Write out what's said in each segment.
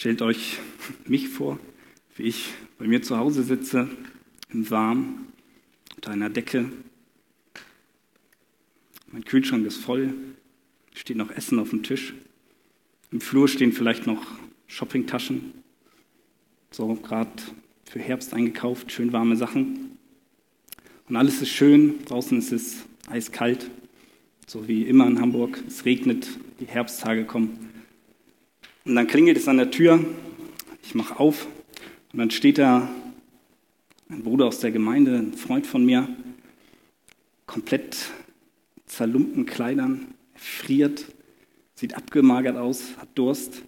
Stellt euch mich vor, wie ich bei mir zu Hause sitze, im Warm, unter einer Decke. Mein Kühlschrank ist voll, steht noch Essen auf dem Tisch. Im Flur stehen vielleicht noch Shoppingtaschen, so gerade für Herbst eingekauft, schön warme Sachen. Und alles ist schön, draußen ist es eiskalt, so wie immer in Hamburg. Es regnet, die Herbsttage kommen. Und dann klingelt es an der Tür, ich mache auf. Und dann steht da ein Bruder aus der Gemeinde, ein Freund von mir, komplett zerlumpten Kleidern, friert, sieht abgemagert aus, hat Durst.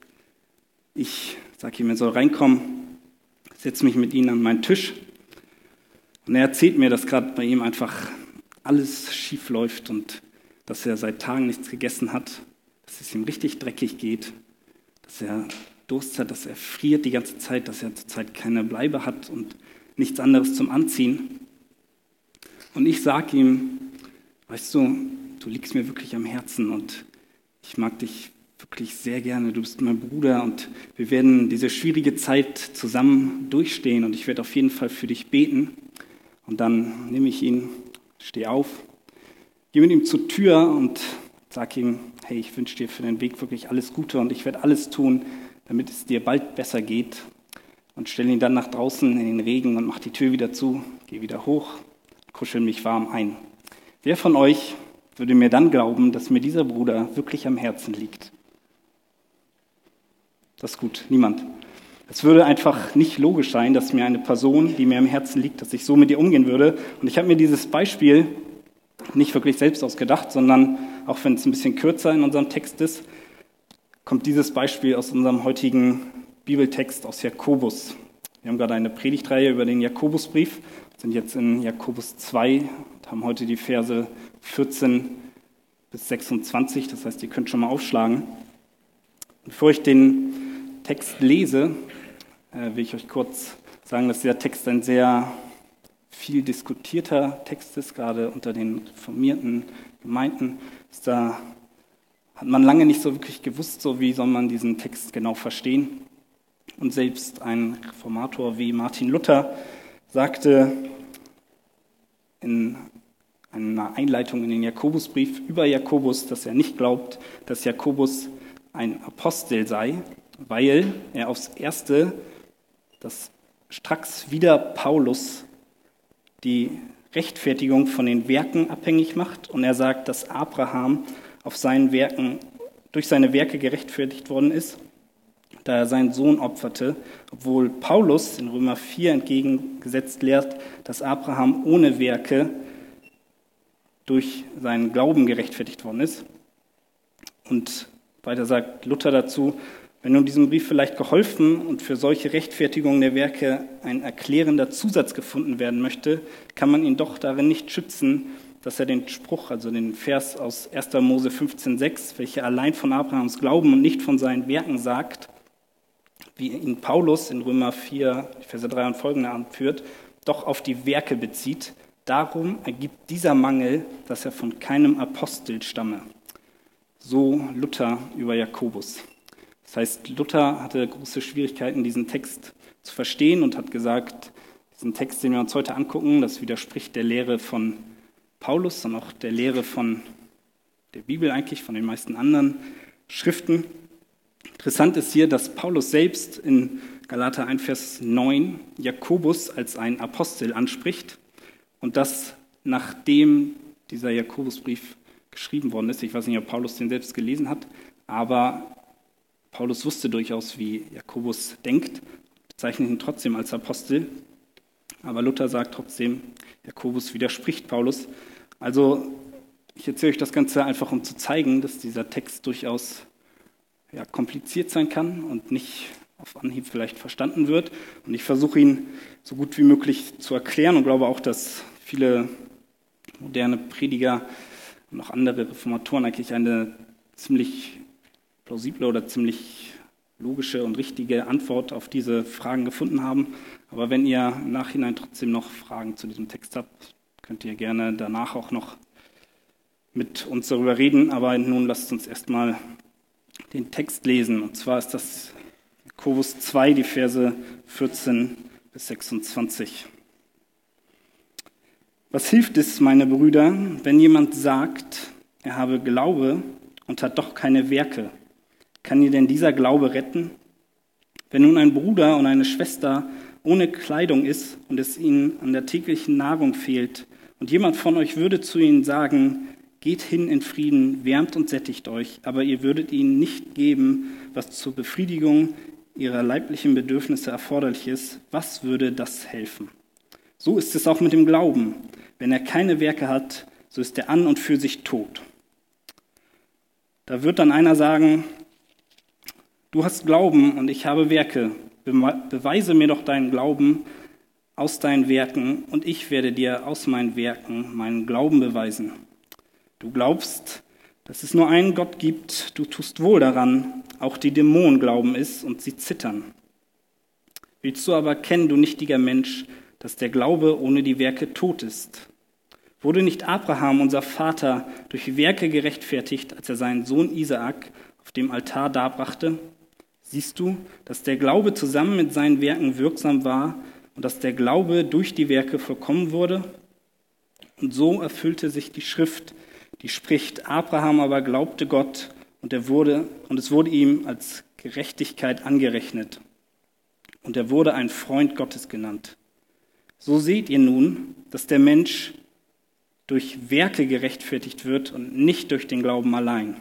Ich sage ihm, er soll reinkommen, setze mich mit ihm an meinen Tisch. Und er erzählt mir, dass gerade bei ihm einfach alles schief läuft und dass er seit Tagen nichts gegessen hat, dass es ihm richtig dreckig geht, dass er Durst hat, dass er friert die ganze Zeit, dass er zurzeit keine Bleibe hat und nichts anderes zum Anziehen. Und ich sage ihm, weißt du, du liegst mir wirklich am Herzen und ich mag dich wirklich sehr gerne. Du bist mein Bruder und wir werden diese schwierige Zeit zusammen durchstehen und ich werde auf jeden Fall für dich beten. Und dann nehme ich ihn, stehe auf, gehe mit ihm zur Tür und sage ihm, hey, ich wünsche dir für den Weg wirklich alles Gute und ich werde alles tun, damit es dir bald besser geht. Und stelle ihn dann nach draußen in den Regen und mache die Tür wieder zu, gehe wieder hoch, kuschel mich warm ein. Wer von euch würde mir dann glauben, dass mir dieser Bruder wirklich am Herzen liegt? Das ist gut, niemand. Es würde einfach nicht logisch sein, dass mir eine Person, die mir am Herzen liegt, dass ich so mit ihr umgehen würde. Und ich habe mir dieses Beispiel nicht wirklich selbst ausgedacht, sondern auch wenn es ein bisschen kürzer in unserem Text ist, kommt dieses Beispiel aus unserem heutigen Bibeltext aus Jakobus. Wir haben gerade eine Predigtreihe über den Jakobusbrief, sind jetzt in Jakobus 2 und haben heute die Verse 14 bis 26, das heißt, ihr könnt schon mal aufschlagen. Bevor ich den Text lese, äh, will ich euch kurz sagen, dass dieser Text ein sehr viel diskutierter Text ist, gerade unter den reformierten Gemeinden. Ist da hat man lange nicht so wirklich gewusst, so wie soll man diesen Text genau verstehen. Und selbst ein Reformator wie Martin Luther sagte in einer Einleitung in den Jakobusbrief über Jakobus, dass er nicht glaubt, dass Jakobus ein Apostel sei, weil er aufs Erste, das stracks wieder Paulus die Rechtfertigung von den Werken abhängig macht und er sagt, dass Abraham auf seinen Werken, durch seine Werke gerechtfertigt worden ist, da er seinen Sohn opferte, obwohl Paulus in Römer 4 entgegengesetzt lehrt, dass Abraham ohne Werke durch seinen Glauben gerechtfertigt worden ist. Und weiter sagt Luther dazu, wenn nun diesem Brief vielleicht geholfen und für solche Rechtfertigungen der Werke ein erklärender Zusatz gefunden werden möchte, kann man ihn doch darin nicht schützen, dass er den Spruch, also den Vers aus 1. Mose 15,6, welcher allein von Abrahams Glauben und nicht von seinen Werken sagt, wie ihn Paulus in Römer 4, Verse 3 und folgende anführt, doch auf die Werke bezieht. Darum ergibt dieser Mangel, dass er von keinem Apostel stamme. So Luther über Jakobus. Das heißt, Luther hatte große Schwierigkeiten, diesen Text zu verstehen und hat gesagt, diesen Text, den wir uns heute angucken, das widerspricht der Lehre von Paulus und auch der Lehre von der Bibel eigentlich, von den meisten anderen Schriften. Interessant ist hier, dass Paulus selbst in Galater 1, Vers 9 Jakobus als einen Apostel anspricht und das nachdem dieser Jakobusbrief geschrieben worden ist. Ich weiß nicht, ob Paulus den selbst gelesen hat, aber Paulus wusste durchaus, wie Jakobus denkt, bezeichnet ihn trotzdem als Apostel. Aber Luther sagt trotzdem, Jakobus widerspricht Paulus. Also ich erzähle euch das Ganze einfach, um zu zeigen, dass dieser Text durchaus ja, kompliziert sein kann und nicht auf Anhieb vielleicht verstanden wird. Und ich versuche ihn so gut wie möglich zu erklären und glaube auch, dass viele moderne Prediger und auch andere Reformatoren eigentlich eine ziemlich plausible oder ziemlich logische und richtige Antwort auf diese Fragen gefunden haben. Aber wenn ihr im Nachhinein trotzdem noch Fragen zu diesem Text habt, könnt ihr gerne danach auch noch mit uns darüber reden. Aber nun lasst uns erstmal den Text lesen. Und zwar ist das Jakobus 2, die Verse 14 bis 26. Was hilft es, meine Brüder, wenn jemand sagt, er habe Glaube und hat doch keine Werke? Kann ihr denn dieser Glaube retten? Wenn nun ein Bruder und eine Schwester ohne Kleidung ist und es ihnen an der täglichen Nahrung fehlt, und jemand von euch würde zu ihnen sagen, geht hin in Frieden, wärmt und sättigt euch, aber ihr würdet ihnen nicht geben, was zur Befriedigung ihrer leiblichen Bedürfnisse erforderlich ist, was würde das helfen? So ist es auch mit dem Glauben. Wenn er keine Werke hat, so ist er an und für sich tot. Da wird dann einer sagen, du hast Glauben und ich habe Werke. Beweise mir doch deinen Glauben aus deinen Werken und ich werde dir aus meinen Werken meinen Glauben beweisen. Du glaubst, dass es nur einen Gott gibt, du tust wohl daran, auch die Dämonen glauben es und sie zittern. Willst du aber kennen, du nichtiger Mensch, dass der Glaube ohne die Werke tot ist? Wurde nicht Abraham, unser Vater, durch Werke gerechtfertigt, als er seinen Sohn Isaak auf dem Altar darbrachte? Siehst du, dass der Glaube zusammen mit seinen Werken wirksam war und dass der Glaube durch die Werke vollkommen wurde? Und so erfüllte sich die Schrift, die spricht, Abraham aber glaubte Gott und, er wurde, und es wurde ihm als Gerechtigkeit angerechnet. Und er wurde ein Freund Gottes genannt. So seht ihr nun, dass der Mensch durch Werke gerechtfertigt wird und nicht durch den Glauben allein.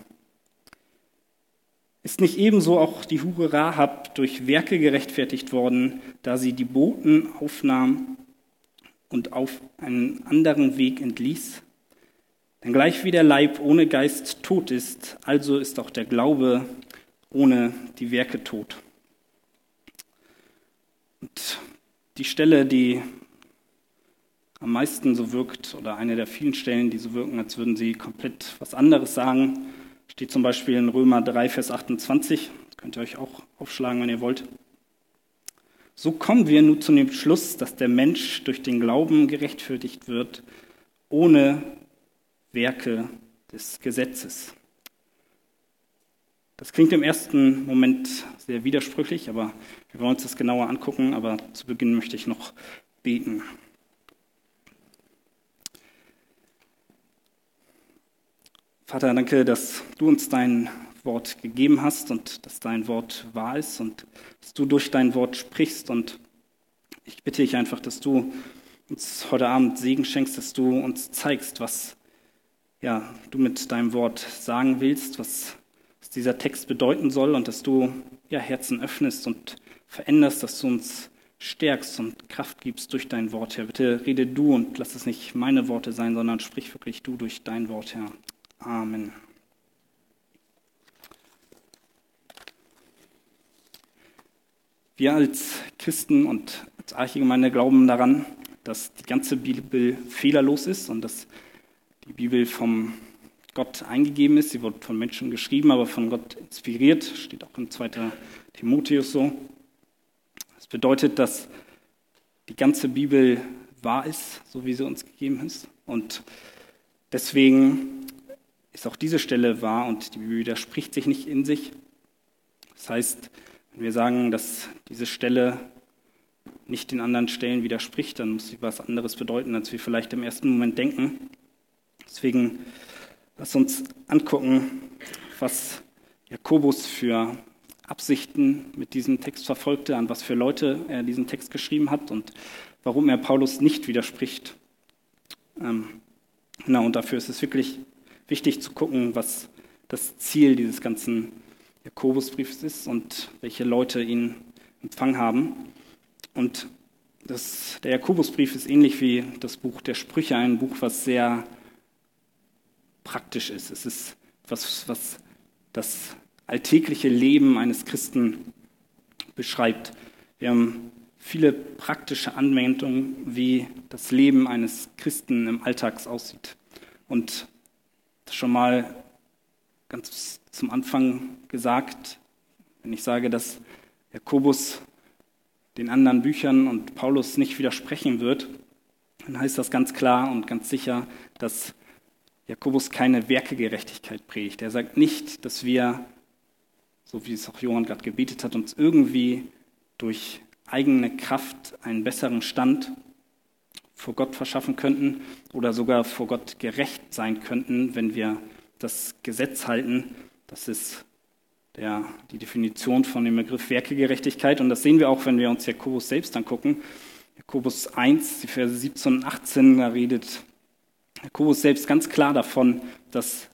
Ist nicht ebenso auch die Hure Rahab durch Werke gerechtfertigt worden, da sie die Boten aufnahm und auf einen anderen Weg entließ? Denn gleich wie der Leib ohne Geist tot ist, also ist auch der Glaube ohne die Werke tot. Und die Stelle, die am meisten so wirkt, oder eine der vielen Stellen, die so wirken, als würden sie komplett was anderes sagen, Steht zum Beispiel in Römer 3, Vers 28. Das könnt ihr euch auch aufschlagen, wenn ihr wollt. So kommen wir nun zu dem Schluss, dass der Mensch durch den Glauben gerechtfertigt wird, ohne Werke des Gesetzes. Das klingt im ersten Moment sehr widersprüchlich, aber wir wollen uns das genauer angucken. Aber zu Beginn möchte ich noch beten. Vater, danke, dass du uns dein Wort gegeben hast und dass dein Wort wahr ist und dass du durch dein Wort sprichst. Und ich bitte dich einfach, dass du uns heute Abend Segen schenkst, dass du uns zeigst, was ja, du mit deinem Wort sagen willst, was, was dieser Text bedeuten soll und dass du ja, Herzen öffnest und veränderst, dass du uns stärkst und Kraft gibst durch dein Wort, Herr. Bitte rede du und lass es nicht meine Worte sein, sondern sprich wirklich du durch dein Wort, Herr. Amen. Wir als Christen und als Archegemeinde glauben daran, dass die ganze Bibel fehlerlos ist und dass die Bibel vom Gott eingegeben ist. Sie wird von Menschen geschrieben, aber von Gott inspiriert. Steht auch in 2. Timotheus so. Das bedeutet, dass die ganze Bibel wahr ist, so wie sie uns gegeben ist. Und deswegen ist auch diese Stelle wahr und die Bibel widerspricht sich nicht in sich. Das heißt, wenn wir sagen, dass diese Stelle nicht den anderen Stellen widerspricht, dann muss sie was anderes bedeuten, als wir vielleicht im ersten Moment denken. Deswegen lass uns angucken, was Jakobus für Absichten mit diesem Text verfolgte, an was für Leute er diesen Text geschrieben hat und warum er Paulus nicht widerspricht. Ähm, genau, und dafür ist es wirklich wichtig zu gucken, was das Ziel dieses ganzen Jakobusbriefs ist und welche Leute ihn empfangen haben. Und das, der Jakobusbrief ist ähnlich wie das Buch der Sprüche, ein Buch, was sehr praktisch ist. Es ist was, was das alltägliche Leben eines Christen beschreibt. Wir haben viele praktische Anwendungen, wie das Leben eines Christen im Alltag aussieht. Und schon mal ganz zum Anfang gesagt, wenn ich sage, dass Jakobus den anderen Büchern und Paulus nicht widersprechen wird, dann heißt das ganz klar und ganz sicher, dass Jakobus keine Werkegerechtigkeit predigt. Er sagt nicht, dass wir so wie es auch Johann gerade gebetet hat, uns irgendwie durch eigene Kraft einen besseren Stand vor Gott verschaffen könnten oder sogar vor Gott gerecht sein könnten, wenn wir das Gesetz halten. Das ist der, die Definition von dem Begriff Werkegerechtigkeit. Und das sehen wir auch, wenn wir uns Jakobus selbst angucken. Jakobus 1, die Verse 17 und 18, da redet Jakobus selbst ganz klar davon, dass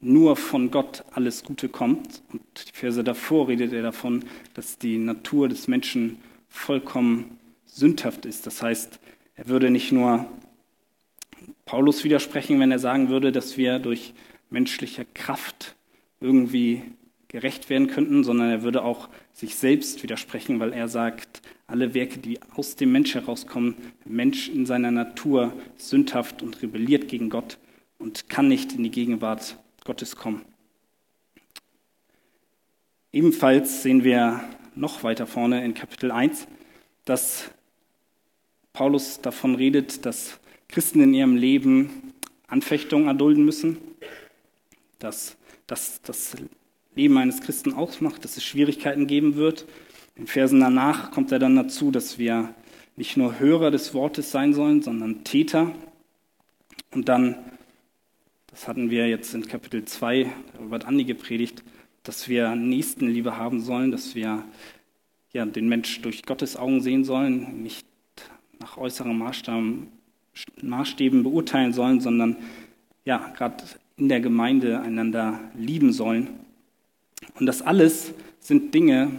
nur von Gott alles Gute kommt. Und die Verse davor redet er davon, dass die Natur des Menschen vollkommen sündhaft ist. Das heißt, er würde nicht nur Paulus widersprechen, wenn er sagen würde, dass wir durch menschliche Kraft irgendwie gerecht werden könnten, sondern er würde auch sich selbst widersprechen, weil er sagt, alle Werke, die aus dem Mensch herauskommen, der Mensch in seiner Natur sündhaft und rebelliert gegen Gott und kann nicht in die Gegenwart Gottes kommen. Ebenfalls sehen wir noch weiter vorne in Kapitel 1, dass Paulus davon redet, dass Christen in ihrem Leben Anfechtungen erdulden müssen, dass das das Leben eines Christen ausmacht, dass es Schwierigkeiten geben wird. In Versen danach kommt er dann dazu, dass wir nicht nur Hörer des Wortes sein sollen, sondern Täter. Und dann, das hatten wir jetzt in Kapitel 2, darüber hat Andi gepredigt, dass wir Nächstenliebe haben sollen, dass wir ja, den Mensch durch Gottes Augen sehen sollen, nicht nach äußeren Maßstäben, beurteilen sollen, sondern ja, gerade in der Gemeinde einander lieben sollen. Und das alles sind Dinge,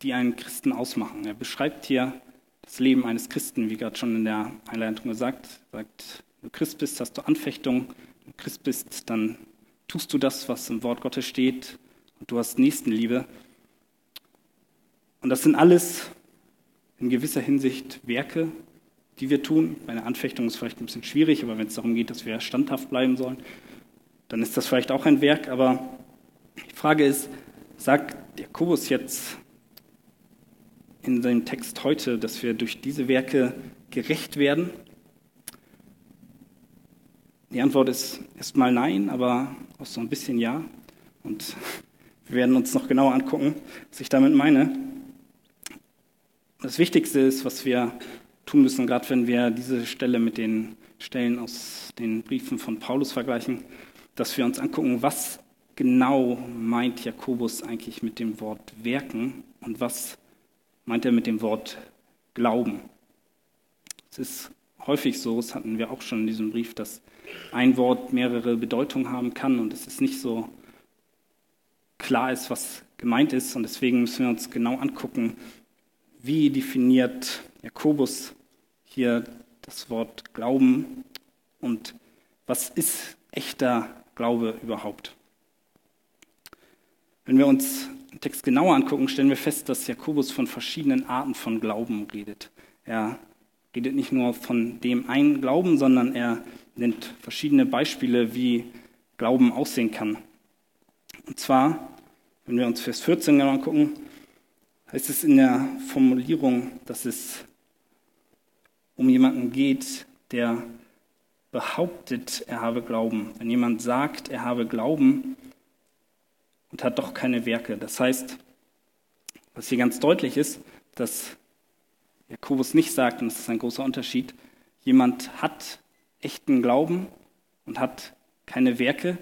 die einen Christen ausmachen. Er beschreibt hier das Leben eines Christen, wie gerade schon in der Einleitung gesagt. Er sagt, wenn du Christ bist, hast du Anfechtung. Wenn du Christ bist, dann tust du das, was im Wort Gottes steht. Und du hast Nächstenliebe. Und das sind alles in gewisser Hinsicht Werke, die wir tun. Bei einer Anfechtung ist es vielleicht ein bisschen schwierig, aber wenn es darum geht, dass wir standhaft bleiben sollen, dann ist das vielleicht auch ein Werk. Aber die Frage ist, sagt Jakobus jetzt in seinem Text heute, dass wir durch diese Werke gerecht werden? Die Antwort ist erstmal nein, aber auch so ein bisschen ja. Und wir werden uns noch genauer angucken, was ich damit meine. Das Wichtigste ist, was wir tun müssen, gerade wenn wir diese Stelle mit den Stellen aus den Briefen von Paulus vergleichen, dass wir uns angucken, was genau meint Jakobus eigentlich mit dem Wort werken und was meint er mit dem Wort glauben. Es ist häufig so, das hatten wir auch schon in diesem Brief, dass ein Wort mehrere Bedeutungen haben kann und es ist nicht so klar ist, was gemeint ist. Und deswegen müssen wir uns genau angucken, wie definiert Jakobus hier das Wort Glauben und was ist echter Glaube überhaupt? Wenn wir uns den Text genauer angucken, stellen wir fest, dass Jakobus von verschiedenen Arten von Glauben redet. Er redet nicht nur von dem einen Glauben, sondern er nennt verschiedene Beispiele, wie Glauben aussehen kann. Und zwar, wenn wir uns Vers 14 genauer angucken, heißt es in der Formulierung, dass es um jemanden geht, der behauptet, er habe Glauben. Wenn jemand sagt, er habe Glauben und hat doch keine Werke. Das heißt, was hier ganz deutlich ist, dass Jakobus nicht sagt, und das ist ein großer Unterschied, jemand hat echten Glauben und hat keine Werke,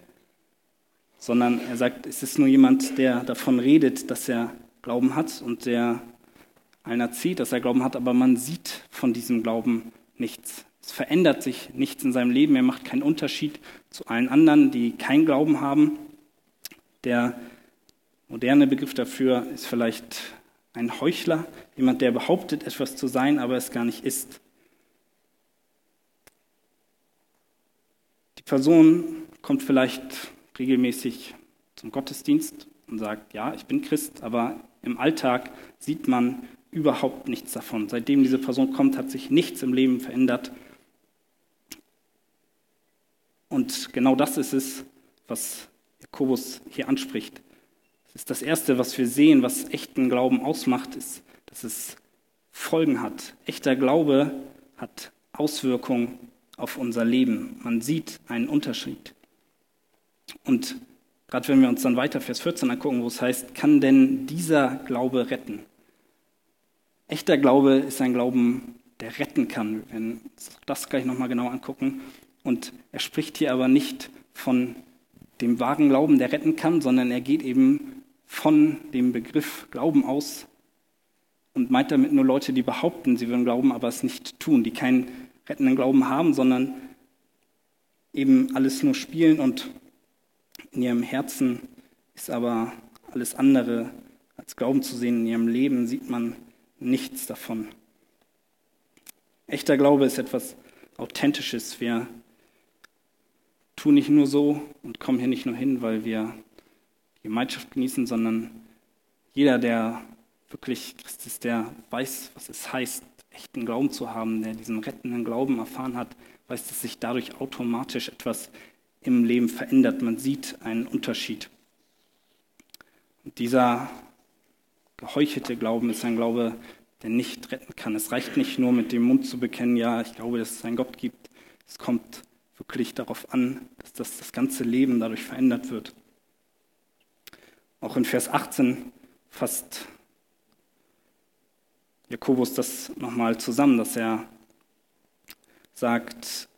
sondern er sagt, es ist nur jemand, der davon redet, dass er Glauben hat und der einer zieht, dass er Glauben hat, aber man sieht von diesem Glauben nichts. Es verändert sich nichts in seinem Leben. Er macht keinen Unterschied zu allen anderen, die keinen Glauben haben. Der moderne Begriff dafür ist vielleicht ein Heuchler, jemand, der behauptet, etwas zu sein, aber es gar nicht ist. Die Person kommt vielleicht regelmäßig zum Gottesdienst und sagt, ja, ich bin Christ, aber im Alltag sieht man überhaupt nichts davon. Seitdem diese Person kommt, hat sich nichts im Leben verändert. Und genau das ist es, was Jakobus hier anspricht. Das ist das Erste, was wir sehen, was echten Glauben ausmacht, ist, dass es Folgen hat. Echter Glaube hat Auswirkungen auf unser Leben. Man sieht einen Unterschied. Und Gerade wenn wir uns dann weiter Vers 14 angucken, wo es heißt, kann denn dieser Glaube retten? Echter Glaube ist ein Glauben, der retten kann. Wir werden das gleich nochmal genau angucken. Und er spricht hier aber nicht von dem wahren Glauben, der retten kann, sondern er geht eben von dem Begriff Glauben aus und meint damit nur Leute, die behaupten, sie würden glauben, aber es nicht tun, die keinen rettenden Glauben haben, sondern eben alles nur spielen und in ihrem Herzen ist aber alles andere als Glauben zu sehen. In ihrem Leben sieht man nichts davon. Echter Glaube ist etwas Authentisches. Wir tun nicht nur so und kommen hier nicht nur hin, weil wir Gemeinschaft genießen, sondern jeder, der wirklich Christ ist, der weiß, was es heißt, echten Glauben zu haben, der diesen rettenden Glauben erfahren hat, weiß, dass sich dadurch automatisch etwas im Leben verändert. Man sieht einen Unterschied. Und dieser geheuchelte Glauben ist ein Glaube, der nicht retten kann. Es reicht nicht nur mit dem Mund zu bekennen, ja, ich glaube, dass es einen Gott gibt. Es kommt wirklich darauf an, dass das, das ganze Leben dadurch verändert wird. Auch in Vers 18 fasst Jakobus das nochmal zusammen, dass er sagt,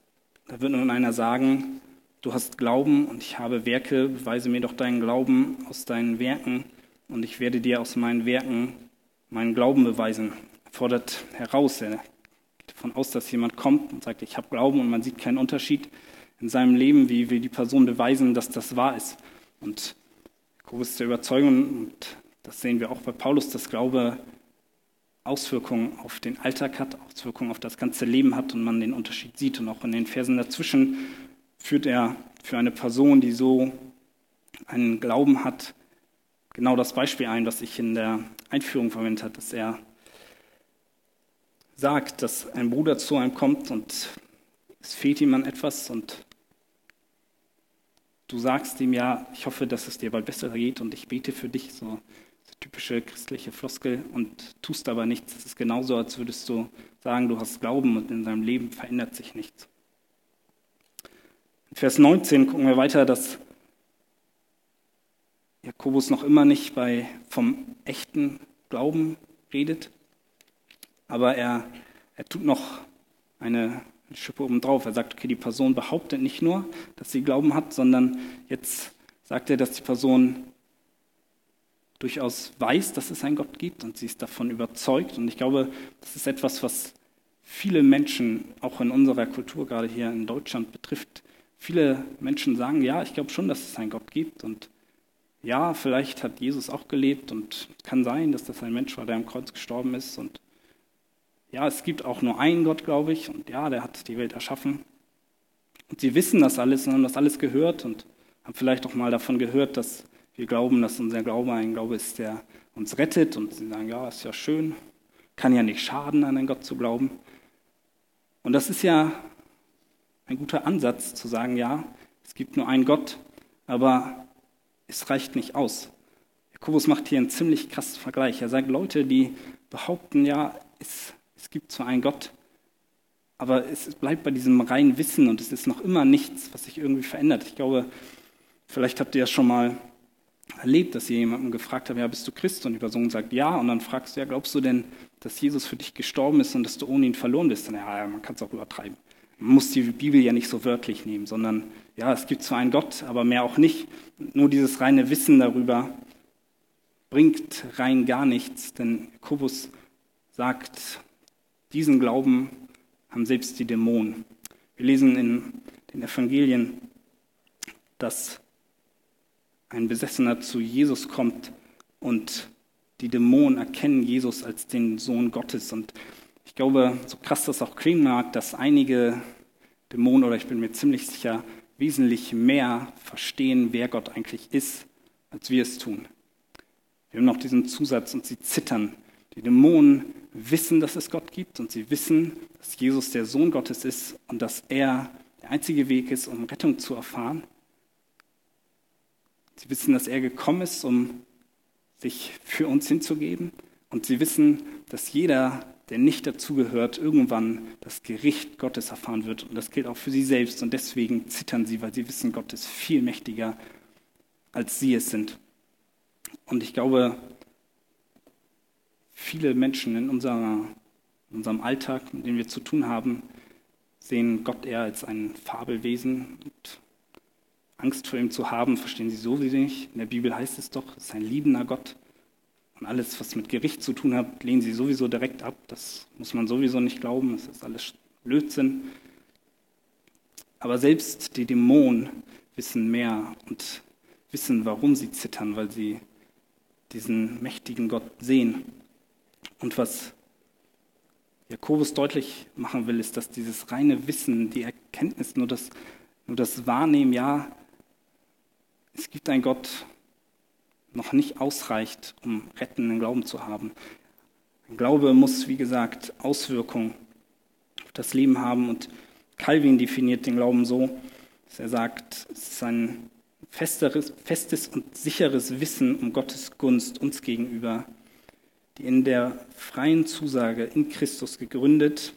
da wird nun einer sagen, du hast Glauben und ich habe Werke, beweise mir doch deinen Glauben aus deinen Werken und ich werde dir aus meinen Werken meinen Glauben beweisen. Er fordert heraus, er geht davon aus, dass jemand kommt und sagt, ich habe Glauben und man sieht keinen Unterschied in seinem Leben, wie will die Person beweisen, dass das wahr ist. Und Jakobus ist der Überzeugung, und das sehen wir auch bei Paulus, dass Glaube Auswirkungen auf den Alltag hat, Auswirkungen auf das ganze Leben hat und man den Unterschied sieht. Und auch in den Versen dazwischen führt er für eine Person, die so einen Glauben hat, genau das Beispiel ein, was ich in der Einführung verwendet habe, dass er sagt, dass ein Bruder zu einem kommt und es fehlt ihm an etwas und du sagst ihm ja, ich hoffe, dass es dir bald besser geht und ich bete für dich, so typische christliche Floskel und tust aber nichts. Es ist genauso, als würdest du sagen, du hast Glauben und in deinem Leben verändert sich nichts. Vers 19 gucken wir weiter, dass Jakobus noch immer nicht bei, vom echten Glauben redet, aber er, er tut noch eine Schippe obendrauf. Er sagt, okay, die Person behauptet nicht nur, dass sie Glauben hat, sondern jetzt sagt er, dass die Person durchaus weiß, dass es einen Gott gibt und sie ist davon überzeugt. Und ich glaube, das ist etwas, was viele Menschen, auch in unserer Kultur, gerade hier in Deutschland, betrifft. Viele Menschen sagen, ja, ich glaube schon, dass es einen Gott gibt. Und ja, vielleicht hat Jesus auch gelebt und kann sein, dass das ein Mensch war, der am Kreuz gestorben ist. Und ja, es gibt auch nur einen Gott, glaube ich. Und ja, der hat die Welt erschaffen. Und sie wissen das alles und haben das alles gehört und haben vielleicht auch mal davon gehört, dass wir glauben, dass unser Glaube ein Glaube ist, der uns rettet. Und sie sagen, ja, ist ja schön, kann ja nicht schaden, an einen Gott zu glauben. Und das ist ja ein guter Ansatz zu sagen, ja, es gibt nur einen Gott, aber es reicht nicht aus. Jakobus macht hier einen ziemlich krassen Vergleich. Er sagt, Leute, die behaupten, ja, es, es gibt zwar einen Gott, aber es bleibt bei diesem reinen Wissen und es ist noch immer nichts, was sich irgendwie verändert. Ich glaube, vielleicht habt ihr das schon mal erlebt, dass ihr jemanden gefragt habt, ja, bist du Christ? Und die Person sagt ja. Und dann fragst du, ja, glaubst du denn, dass Jesus für dich gestorben ist und dass du ohne ihn verloren bist? Und ja, man kann es auch übertreiben. Man muss die Bibel ja nicht so wörtlich nehmen, sondern ja, es gibt zwar einen Gott, aber mehr auch nicht. Nur dieses reine Wissen darüber bringt rein gar nichts, denn Jakobus sagt, diesen Glauben haben selbst die Dämonen. Wir lesen in den Evangelien, dass ein Besessener zu Jesus kommt und die Dämonen erkennen Jesus als den Sohn Gottes. Und ich glaube, so krass das auch klingen mag, dass einige Dämonen, oder ich bin mir ziemlich sicher, wesentlich mehr verstehen, wer Gott eigentlich ist, als wir es tun. Wir haben noch diesen Zusatz und sie zittern. Die Dämonen wissen, dass es Gott gibt und sie wissen, dass Jesus der Sohn Gottes ist und dass er der einzige Weg ist, um Rettung zu erfahren. Sie wissen, dass er gekommen ist, um sich für uns hinzugeben. Und sie wissen, dass jeder, der nicht dazugehört, irgendwann das Gericht Gottes erfahren wird. Und das gilt auch für sie selbst. Und deswegen zittern sie, weil sie wissen, Gott ist viel mächtiger als sie es sind. Und ich glaube, viele Menschen in, unserer, in unserem Alltag, mit dem wir zu tun haben, sehen Gott eher als ein Fabelwesen und Angst vor ihm zu haben, verstehen sie sowieso nicht. In der Bibel heißt es doch, es ist ein liebender Gott. Und alles, was mit Gericht zu tun hat, lehnen sie sowieso direkt ab. Das muss man sowieso nicht glauben. Das ist alles Blödsinn. Aber selbst die Dämonen wissen mehr und wissen, warum sie zittern, weil sie diesen mächtigen Gott sehen. Und was Jakobus deutlich machen will, ist, dass dieses reine Wissen, die Erkenntnis, nur das, nur das Wahrnehmen, ja, es gibt einen Gott, noch nicht ausreicht, um rettenden Glauben zu haben. Glaube muss, wie gesagt, Auswirkungen auf das Leben haben. Und Calvin definiert den Glauben so, dass er sagt, es ist ein festeres, festes und sicheres Wissen um Gottes Gunst uns gegenüber, die in der freien Zusage in Christus gegründet,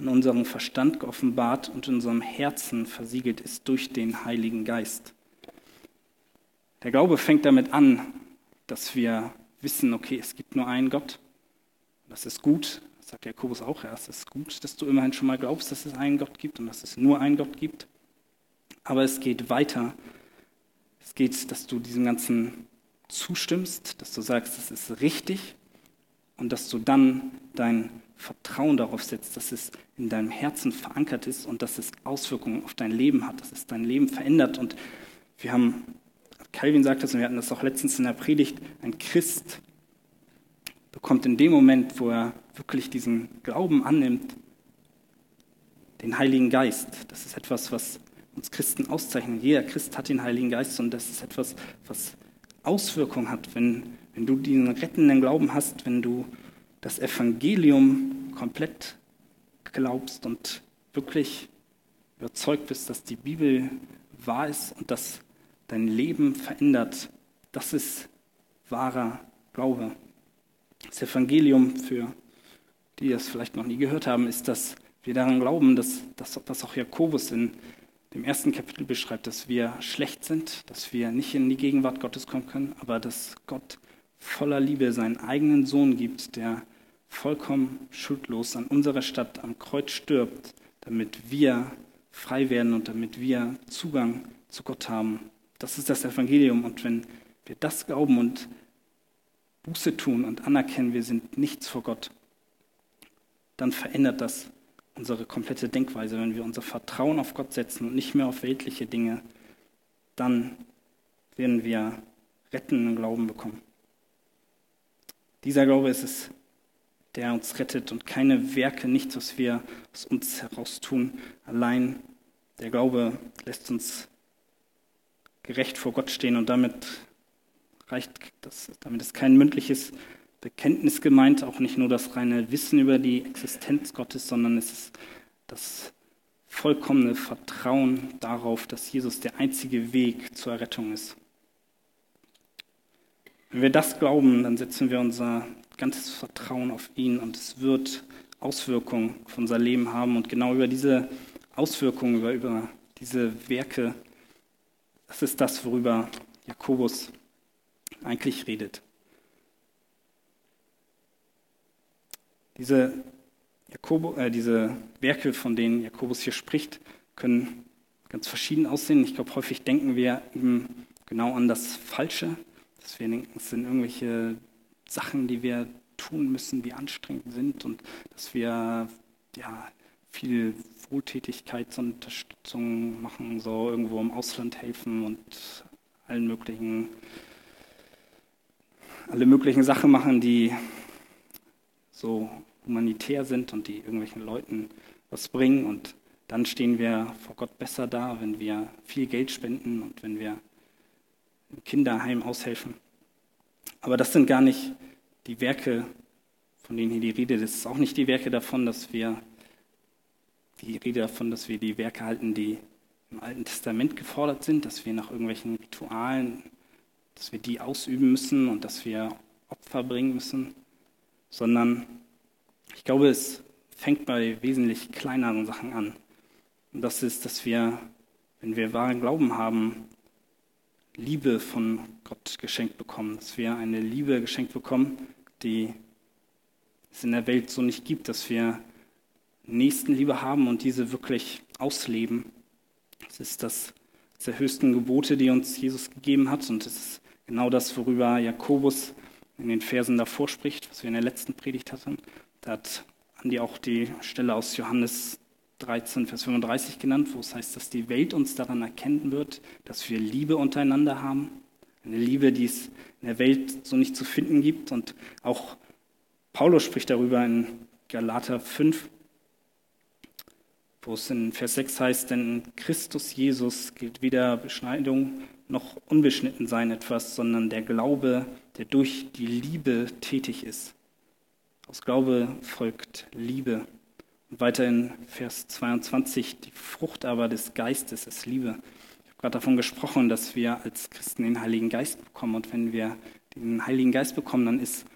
in unserem Verstand geoffenbart und in unserem Herzen versiegelt ist durch den Heiligen Geist. Der Glaube fängt damit an, dass wir wissen, okay, es gibt nur einen Gott. Das ist gut, das sagt Jakobus auch, ja, es ist gut, dass du immerhin schon mal glaubst, dass es einen Gott gibt und dass es nur einen Gott gibt. Aber es geht weiter. Es geht, dass du diesem Ganzen zustimmst, dass du sagst, es ist richtig und dass du dann dein Vertrauen darauf setzt, dass es in deinem Herzen verankert ist und dass es Auswirkungen auf dein Leben hat, dass es dein Leben verändert. Und wir haben, Calvin sagt das, und wir hatten das auch letztens in der Predigt, ein Christ bekommt in dem Moment, wo er wirklich diesen Glauben annimmt, den Heiligen Geist. Das ist etwas, was uns Christen auszeichnet. Jeder Christ hat den Heiligen Geist und das ist etwas, was Auswirkungen hat, wenn, wenn du diesen rettenden Glauben hast, wenn du das Evangelium komplett glaubst und wirklich überzeugt bist, dass die Bibel wahr ist und dass dein Leben verändert. Das ist wahrer Glaube. Das Evangelium, für die das vielleicht noch nie gehört haben, ist, dass wir daran glauben, dass, dass, dass auch Jakobus in dem ersten Kapitel beschreibt, dass wir schlecht sind, dass wir nicht in die Gegenwart Gottes kommen können, aber dass Gott voller Liebe seinen eigenen Sohn gibt, der vollkommen schuldlos an unserer Stadt am Kreuz stirbt, damit wir frei werden und damit wir Zugang zu Gott haben. Das ist das Evangelium. Und wenn wir das glauben und Buße tun und anerkennen, wir sind nichts vor Gott, dann verändert das unsere komplette Denkweise, wenn wir unser Vertrauen auf Gott setzen und nicht mehr auf weltliche Dinge, dann werden wir rettenden Glauben bekommen. Dieser Glaube ist es, der uns rettet und keine Werke, nichts, was wir aus uns heraus tun. Allein der Glaube lässt uns gerecht vor Gott stehen und damit reicht das, damit ist kein mündliches Bekenntnis gemeint, auch nicht nur das reine Wissen über die Existenz Gottes, sondern es ist das vollkommene Vertrauen darauf, dass Jesus der einzige Weg zur Errettung ist. Wenn wir das glauben, dann setzen wir unser ganzes Vertrauen auf ihn und es wird Auswirkungen auf unser Leben haben. Und genau über diese Auswirkungen, über, über diese Werke, das ist das, worüber Jakobus eigentlich redet. Diese, Jakobo, äh, diese Werke, von denen Jakobus hier spricht, können ganz verschieden aussehen. Ich glaube, häufig denken wir eben genau an das Falsche, dass wir denken, es sind irgendwelche Sachen, die wir tun müssen, die anstrengend sind und dass wir ja, viel Wohltätigkeitsunterstützung machen, so irgendwo im Ausland helfen und allen möglichen, alle möglichen Sachen machen, die so humanitär sind und die irgendwelchen Leuten was bringen. Und dann stehen wir vor Gott besser da, wenn wir viel Geld spenden und wenn wir im Kinderheim aushelfen. Aber das sind gar nicht die Werke, von denen hier die Rede ist. Das ist auch nicht die Werke davon, dass wir die Rede davon, dass wir die Werke halten, die im Alten Testament gefordert sind, dass wir nach irgendwelchen Ritualen, dass wir die ausüben müssen und dass wir Opfer bringen müssen, sondern ich glaube, es fängt bei wesentlich kleineren Sachen an. Und das ist, dass wir, wenn wir wahren Glauben haben, Liebe von Gott geschenkt bekommen, dass wir eine Liebe geschenkt bekommen, die es in der Welt so nicht gibt, dass wir Nächstenliebe haben und diese wirklich ausleben. Das ist das der höchsten Gebote, die uns Jesus gegeben hat und es ist genau das, worüber Jakobus in den Versen davor spricht, was wir in der letzten Predigt hatten. Da hat Andi auch die Stelle aus Johannes 13, Vers 35 genannt, wo es heißt, dass die Welt uns daran erkennen wird, dass wir Liebe untereinander haben. Eine Liebe, die es in der Welt so nicht zu finden gibt. Und auch Paulus spricht darüber in Galater 5, wo es in Vers 6 heißt, denn in Christus Jesus gilt weder Beschneidung noch Unbeschnittensein etwas, sondern der Glaube, der durch die Liebe tätig ist. Aus Glaube folgt Liebe. Und weiter in Vers 22, die Frucht aber des Geistes ist Liebe. Ich habe gerade davon gesprochen, dass wir als Christen den Heiligen Geist bekommen. Und wenn wir den Heiligen Geist bekommen, dann ist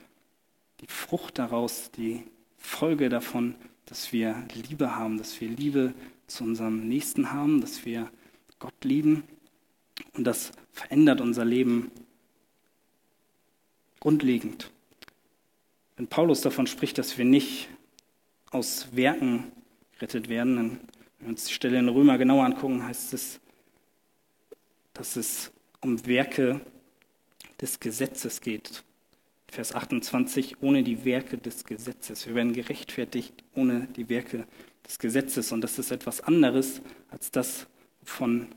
die Frucht daraus, die Folge davon, dass wir Liebe haben, dass wir Liebe zu unserem Nächsten haben, dass wir Gott lieben. Und das verändert unser Leben grundlegend. Wenn Paulus davon spricht, dass wir nicht aus Werken gerettet werden, dann, wenn wir uns die Stelle in Römer genauer angucken, heißt es, dass es um Werke des Gesetzes geht. Vers 28, ohne die Werke des Gesetzes. Wir werden gerechtfertigt ohne die Werke des Gesetzes. Und das ist etwas anderes als das, wovon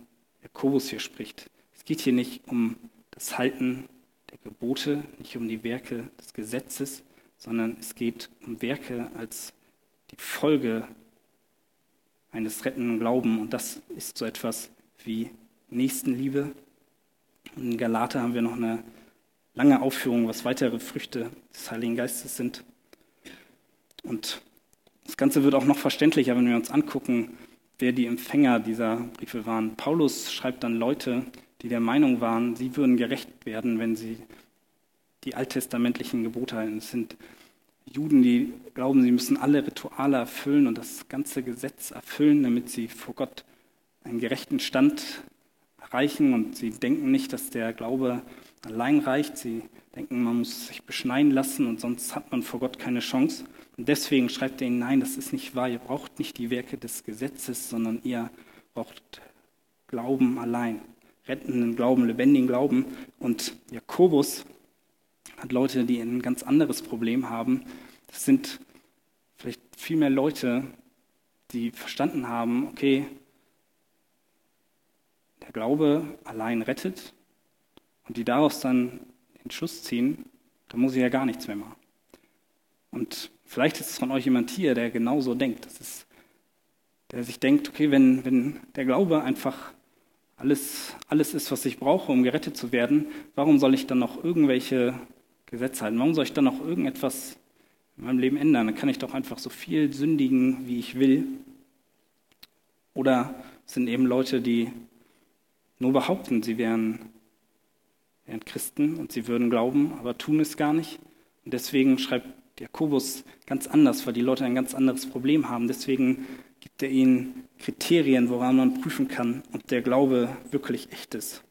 Jakobus hier spricht. Es geht hier nicht um das Halten der Gebote, nicht um die Werke des Gesetzes, sondern es geht um Werke als die Folge eines rettenden Glauben. Und das ist so etwas wie Nächstenliebe. Und in Galater haben wir noch eine lange Aufführung, was weitere Früchte des Heiligen Geistes sind. Und das Ganze wird auch noch verständlicher, wenn wir uns angucken, wer die Empfänger dieser Briefe waren. Paulus schreibt dann Leute, die der Meinung waren, sie würden gerecht werden, wenn sie die alttestamentlichen Gebote halten. Es sind Juden, die glauben, sie müssen alle Rituale erfüllen und das ganze Gesetz erfüllen, damit sie vor Gott einen gerechten Stand erreichen. Und sie denken nicht, dass der Glaube allein reicht. Sie denken, man muss sich beschneiden lassen und sonst hat man vor Gott keine Chance. Und deswegen schreibt er ihnen, nein, das ist nicht wahr. Ihr braucht nicht die Werke des Gesetzes, sondern ihr braucht Glauben allein. Rettenden Glauben, lebendigen Glauben. Und Jakobus hat Leute, die ein ganz anderes Problem haben. Das sind vielleicht viel mehr Leute, die verstanden haben, okay, der Glaube allein rettet und die daraus dann den Schluss ziehen, da muss ich ja gar nichts mehr machen. Und vielleicht ist es von euch jemand hier, der genauso denkt. Das ist, der sich denkt, okay, wenn, wenn der Glaube einfach alles, alles ist, was ich brauche, um gerettet zu werden, warum soll ich dann noch irgendwelche Gesetze halten? Warum soll ich dann noch irgendetwas in meinem Leben ändern? Dann kann ich doch einfach so viel sündigen, wie ich will. Oder sind eben Leute, die nur behaupten, sie wären wären Christen und sie würden glauben, aber tun es gar nicht. Und deswegen schreibt Jakobus ganz anders, weil die Leute ein ganz anderes Problem haben. Deswegen gibt er ihnen Kriterien, woran man prüfen kann, ob der Glaube wirklich echt ist.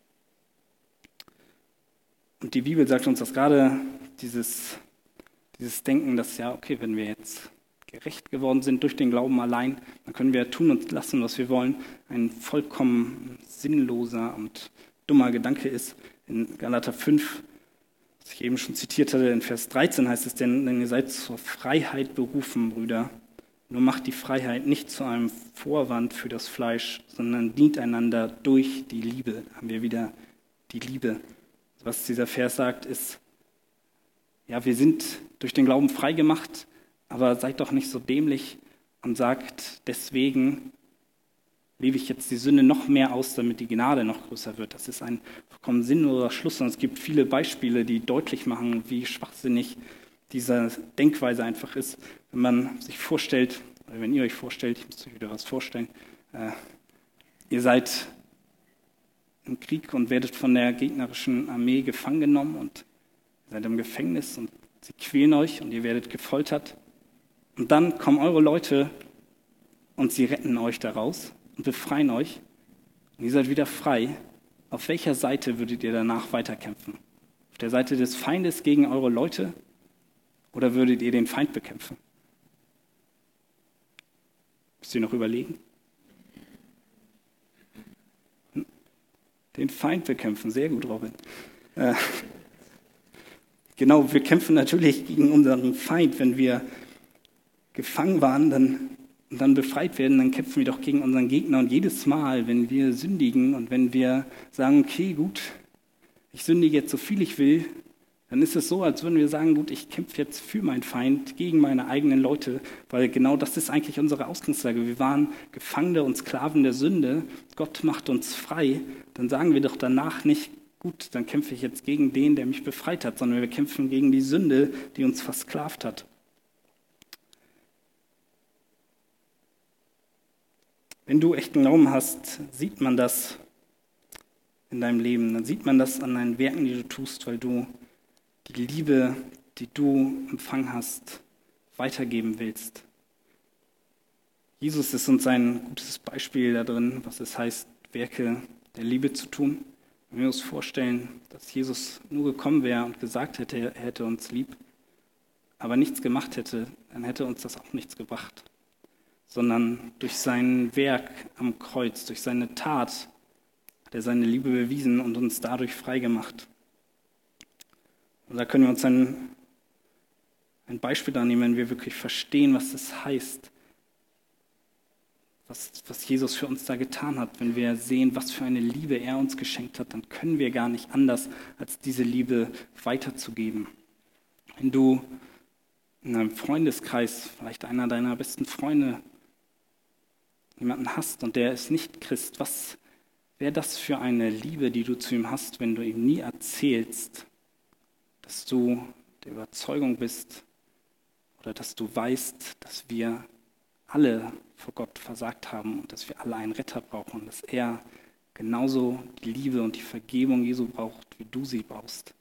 Und die Bibel sagt uns, dass gerade dieses, dieses Denken, dass ja, okay, wenn wir jetzt gerecht geworden sind durch den Glauben allein, dann können wir tun und lassen, was wir wollen, ein vollkommen sinnloser und dummer Gedanke ist, in Galater 5, was ich eben schon zitiert hatte, in Vers 13 heißt es, denn, denn ihr seid zur Freiheit berufen, Brüder. Nur macht die Freiheit nicht zu einem Vorwand für das Fleisch, sondern dient einander durch die Liebe. Da haben wir wieder die Liebe. Was dieser Vers sagt, ist, ja, wir sind durch den Glauben frei gemacht, aber seid doch nicht so dämlich und sagt deswegen, lebe ich jetzt die Sünde noch mehr aus, damit die Gnade noch größer wird. Das ist ein vollkommen sinnloser Schluss. Und es gibt viele Beispiele, die deutlich machen, wie schwachsinnig diese Denkweise einfach ist. Wenn man sich vorstellt, oder wenn ihr euch vorstellt, ich muss euch wieder was vorstellen, äh, ihr seid im Krieg und werdet von der gegnerischen Armee gefangen genommen und seid im Gefängnis und sie quälen euch und ihr werdet gefoltert. Und dann kommen eure Leute und sie retten euch daraus und befreien euch. Und ihr seid wieder frei. auf welcher Seite würdet ihr danach weiterkämpfen? Auf der Seite des Feindes gegen eure Leute oder würdet ihr den Feind bekämpfen? Müsst ihr noch überlegen? Den Feind bekämpfen, sehr gut, Robin. Äh, genau, wir kämpfen natürlich gegen unseren Feind. Wenn wir gefangen waren dann, dann befreit werden, dann kämpfen wir doch gegen unseren Gegner. Und jedes Mal, wenn wir sündigen und wenn wir sagen, okay, gut, ich sündige jetzt so viel ich will, dann ist es so, als würden wir sagen, gut, ich kämpfe jetzt für meinen Feind, gegen meine eigenen Leute, weil genau das ist eigentlich unsere Ausgangslage. Wir waren Gefangene und Sklaven der Sünde, Gott macht uns frei, dann sagen wir doch danach nicht, gut, dann kämpfe ich jetzt gegen den, der mich befreit hat, sondern wir kämpfen gegen die Sünde, die uns versklavt hat. Wenn du echten Glauben hast, sieht man das in deinem Leben, dann sieht man das an deinen Werken, die du tust, weil du die Liebe, die du empfangen hast, weitergeben willst. Jesus ist uns ein gutes Beispiel da drin, was es heißt, Werke der Liebe zu tun. Wenn wir uns vorstellen, dass Jesus nur gekommen wäre und gesagt hätte, er hätte uns lieb, aber nichts gemacht hätte, dann hätte uns das auch nichts gebracht. Sondern durch sein Werk am Kreuz, durch seine Tat hat er seine Liebe bewiesen und uns dadurch freigemacht. Und da können wir uns ein, ein Beispiel annehmen, wenn wir wirklich verstehen, was das heißt, was, was Jesus für uns da getan hat. Wenn wir sehen, was für eine Liebe er uns geschenkt hat, dann können wir gar nicht anders, als diese Liebe weiterzugeben. Wenn du in einem Freundeskreis, vielleicht einer deiner besten Freunde, jemanden hast und der ist nicht Christ, was wäre das für eine Liebe, die du zu ihm hast, wenn du ihm nie erzählst, dass du der Überzeugung bist oder dass du weißt, dass wir alle vor Gott versagt haben und dass wir alle einen Retter brauchen, dass er genauso die Liebe und die Vergebung Jesu braucht, wie du sie brauchst.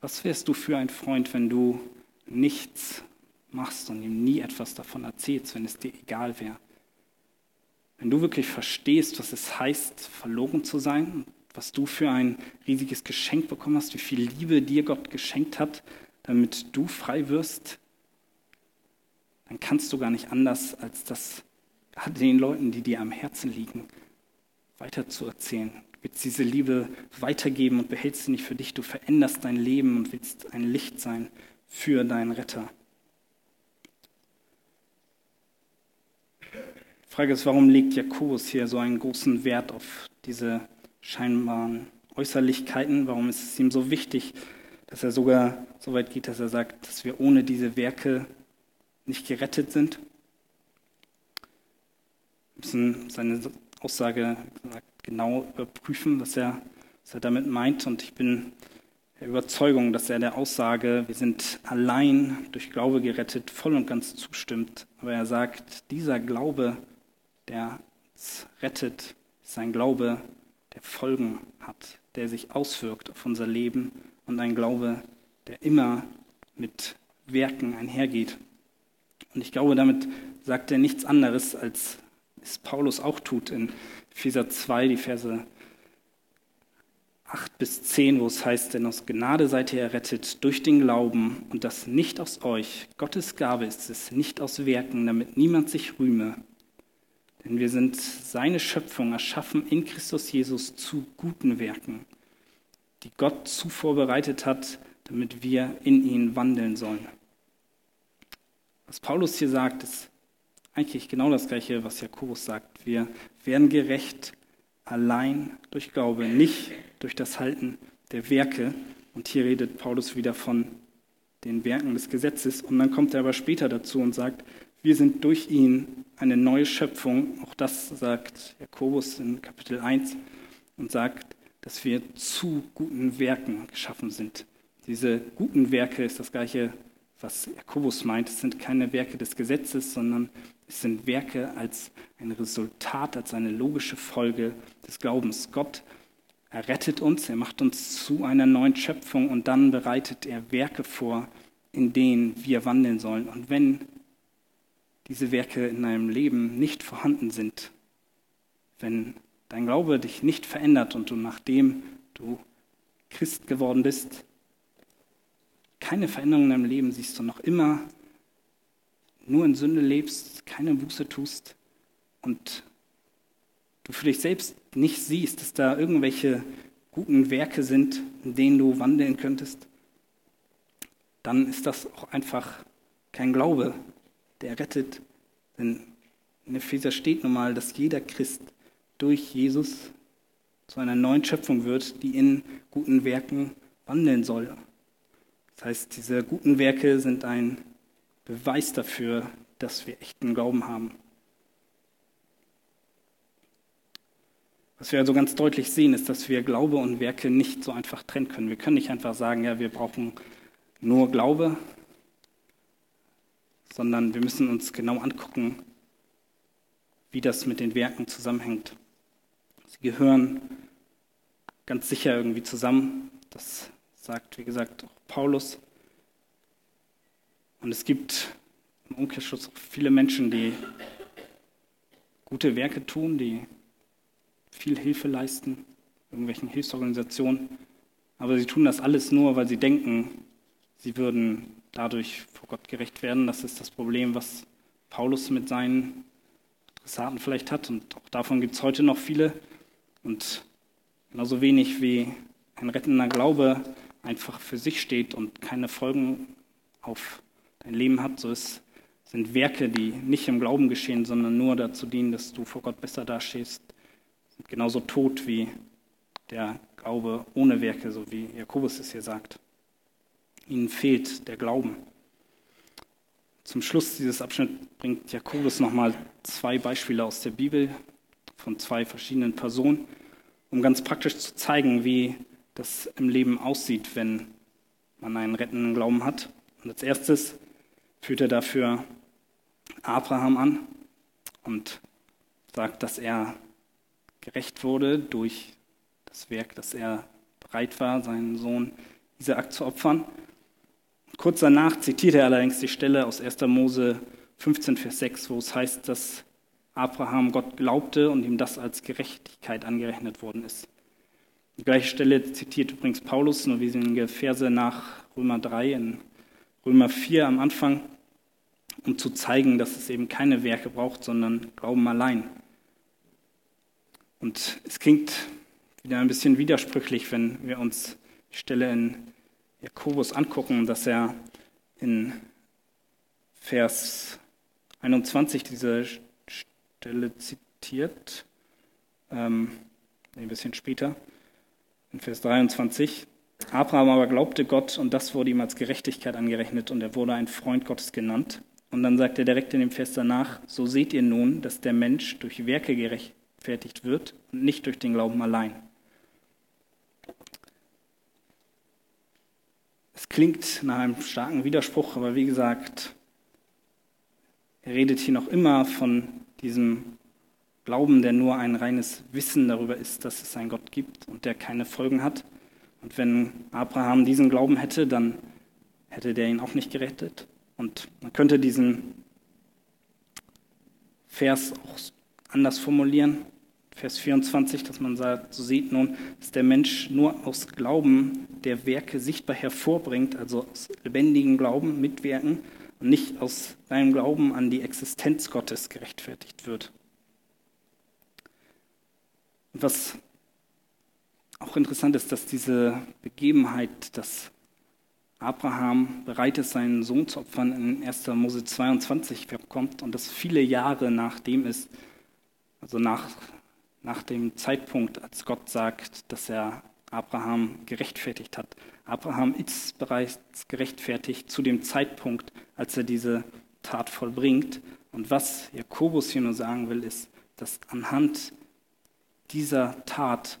Was wärst du für ein Freund, wenn du nichts machst und ihm nie etwas davon erzählst, wenn es dir egal wäre? Wenn du wirklich verstehst, was es heißt, verloren zu sein, was du für ein riesiges Geschenk bekommen hast, wie viel Liebe dir Gott geschenkt hat, damit du frei wirst, dann kannst du gar nicht anders, als das den Leuten, die dir am Herzen liegen, weiterzuerzählen. Du willst diese Liebe weitergeben und behältst sie nicht für dich. Du veränderst dein Leben und willst ein Licht sein für deinen Retter. Die Frage ist, warum legt Jakobus hier so einen großen Wert auf diese scheinbaren Äußerlichkeiten? Warum ist es ihm so wichtig, dass er sogar so weit geht, dass er sagt, dass wir ohne diese Werke nicht gerettet sind? Wir müssen seine Aussage genau überprüfen, was er, was er damit meint. Und ich bin der Überzeugung, dass er der Aussage, wir sind allein durch Glaube gerettet, voll und ganz zustimmt. Aber er sagt, dieser Glaube, der rettet, ist ein Glaube, der Folgen hat, der sich auswirkt auf unser Leben und ein Glaube, der immer mit Werken einhergeht. Und ich glaube, damit sagt er nichts anderes, als es Paulus auch tut in Epheser 2, die Verse 8 bis 10, wo es heißt, denn aus Gnade seid ihr errettet durch den Glauben und das nicht aus euch. Gottes Gabe ist es, nicht aus Werken, damit niemand sich rühme. Denn wir sind seine Schöpfung, erschaffen in Christus Jesus zu guten Werken, die Gott zuvor bereitet hat, damit wir in ihn wandeln sollen. Was Paulus hier sagt, ist eigentlich genau das Gleiche, was Jakobus sagt. Wir werden gerecht allein durch Glaube, nicht durch das Halten der Werke. Und hier redet Paulus wieder von den Werken des Gesetzes. Und dann kommt er aber später dazu und sagt, wir sind durch ihn eine neue Schöpfung. Auch das sagt Jakobus in Kapitel 1 und sagt, dass wir zu guten Werken geschaffen sind. Diese guten Werke ist das gleiche, was Jakobus meint. Es sind keine Werke des Gesetzes, sondern es sind Werke als ein Resultat, als eine logische Folge des Glaubens. Gott errettet uns, er macht uns zu einer neuen Schöpfung und dann bereitet er Werke vor, in denen wir wandeln sollen. Und wenn diese Werke in deinem Leben nicht vorhanden sind, wenn dein Glaube dich nicht verändert und du nach dem du Christ geworden bist, keine Veränderung in deinem Leben siehst du noch immer nur in Sünde lebst, keine Buße tust und du für dich selbst nicht siehst, dass da irgendwelche guten Werke sind, in denen du wandeln könntest, dann ist das auch einfach kein Glaube, der rettet. Denn in Epheser steht nun mal, dass jeder Christ durch Jesus zu einer neuen Schöpfung wird, die in guten Werken wandeln soll. Das heißt, diese guten Werke sind ein Beweis dafür, dass wir echten Glauben haben. Was wir also ganz deutlich sehen, ist, dass wir Glaube und Werke nicht so einfach trennen können. Wir können nicht einfach sagen, ja, wir brauchen nur Glaube, sondern wir müssen uns genau angucken, wie das mit den Werken zusammenhängt. Sie gehören ganz sicher irgendwie zusammen. Das sagt, wie gesagt, auch Paulus. Und es gibt im Umkehrschluss viele Menschen, die gute Werke tun, die viel Hilfe leisten, irgendwelchen Hilfsorganisationen. Aber sie tun das alles nur, weil sie denken, sie würden dadurch vor Gott gerecht werden. Das ist das Problem, was Paulus mit seinen Adressaten vielleicht hat. Und auch davon gibt es heute noch viele. Und genauso wenig wie ein rettender Glaube einfach für sich steht und keine Folgen auf dein Leben hat, so ist, sind Werke, die nicht im Glauben geschehen, sondern nur dazu dienen, dass du vor Gott besser dastehst, sind genauso tot wie der Glaube ohne Werke, so wie Jakobus es hier sagt. Ihnen fehlt der Glauben. Zum Schluss dieses Abschnitts bringt Jakobus nochmal zwei Beispiele aus der Bibel von zwei verschiedenen Personen, um ganz praktisch zu zeigen, wie das im Leben aussieht, wenn man einen rettenden Glauben hat. Und als erstes führt er dafür Abraham an und sagt, dass er gerecht wurde durch das Werk, dass er bereit war, seinen Sohn Isaak zu opfern. Kurz danach zitiert er allerdings die Stelle aus 1. Mose 15, Vers 6, wo es heißt, dass Abraham Gott glaubte und ihm das als Gerechtigkeit angerechnet worden ist. Die gleiche Stelle zitiert übrigens Paulus, nur wenige Verse nach Römer 3 in Römer 4 am Anfang, um zu zeigen, dass es eben keine Werke braucht, sondern Glauben allein. Und es klingt wieder ein bisschen widersprüchlich, wenn wir uns die Stelle in Jakobus angucken, dass er in Vers 21 diese Stelle zitiert, ähm, ein bisschen später, in Vers 23. Abraham aber glaubte Gott und das wurde ihm als Gerechtigkeit angerechnet und er wurde ein Freund Gottes genannt. Und dann sagt er direkt in dem Vers danach, so seht ihr nun, dass der Mensch durch Werke gerechtfertigt wird und nicht durch den Glauben allein. Klingt nach einem starken Widerspruch, aber wie gesagt, er redet hier noch immer von diesem Glauben, der nur ein reines Wissen darüber ist, dass es einen Gott gibt und der keine Folgen hat. Und wenn Abraham diesen Glauben hätte, dann hätte der ihn auch nicht gerettet. Und man könnte diesen Vers auch anders formulieren. Vers 24, dass man sagt, so sieht nun, dass der Mensch nur aus Glauben der Werke sichtbar hervorbringt, also aus lebendigem Glauben mitwirken und nicht aus seinem Glauben an die Existenz Gottes gerechtfertigt wird. Was auch interessant ist, dass diese Begebenheit, dass Abraham bereit ist, seinen Sohn zu opfern, in 1. Mose 22 kommt und das viele Jahre nachdem ist, also nach nach dem Zeitpunkt, als Gott sagt, dass er Abraham gerechtfertigt hat. Abraham ist bereits gerechtfertigt zu dem Zeitpunkt, als er diese Tat vollbringt. Und was Jakobus hier nur sagen will, ist, dass anhand dieser Tat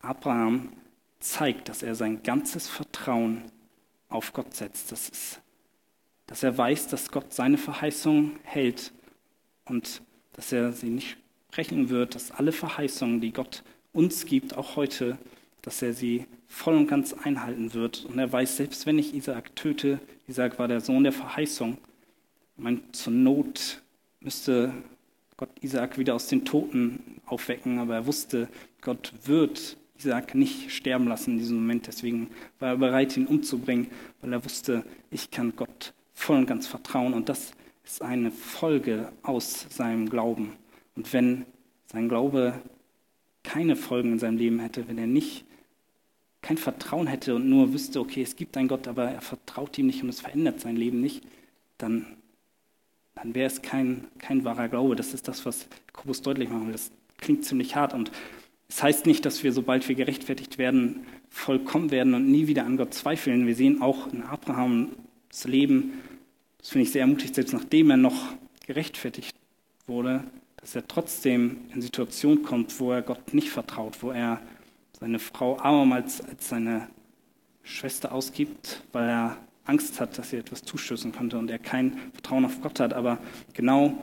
Abraham zeigt, dass er sein ganzes Vertrauen auf Gott setzt. Das ist, dass er weiß, dass Gott seine Verheißung hält und dass er sie nicht sprechen wird, dass alle Verheißungen, die Gott uns gibt, auch heute, dass er sie voll und ganz einhalten wird. Und er weiß, selbst wenn ich Isaak töte, Isaak war der Sohn der Verheißung, mein, zur Not müsste Gott Isaak wieder aus den Toten aufwecken, aber er wusste, Gott wird Isaac nicht sterben lassen in diesem Moment. Deswegen war er bereit, ihn umzubringen, weil er wusste, ich kann Gott voll und ganz vertrauen. Und das ist eine Folge aus seinem Glauben. Und wenn sein Glaube keine Folgen in seinem Leben hätte, wenn er nicht kein Vertrauen hätte und nur wüsste, okay, es gibt einen Gott, aber er vertraut ihm nicht und es verändert sein Leben nicht, dann, dann wäre es kein, kein wahrer Glaube. Das ist das, was Jakobus deutlich machen will. Das klingt ziemlich hart und es heißt nicht, dass wir, sobald wir gerechtfertigt werden, vollkommen werden und nie wieder an Gott zweifeln. Wir sehen auch in Abrahams Leben, das finde ich sehr ermutigt, selbst nachdem er noch gerechtfertigt wurde, dass er trotzdem in Situationen kommt, wo er Gott nicht vertraut, wo er seine Frau abermals als seine Schwester ausgibt, weil er Angst hat, dass sie etwas zustößen könnte und er kein Vertrauen auf Gott hat. Aber genau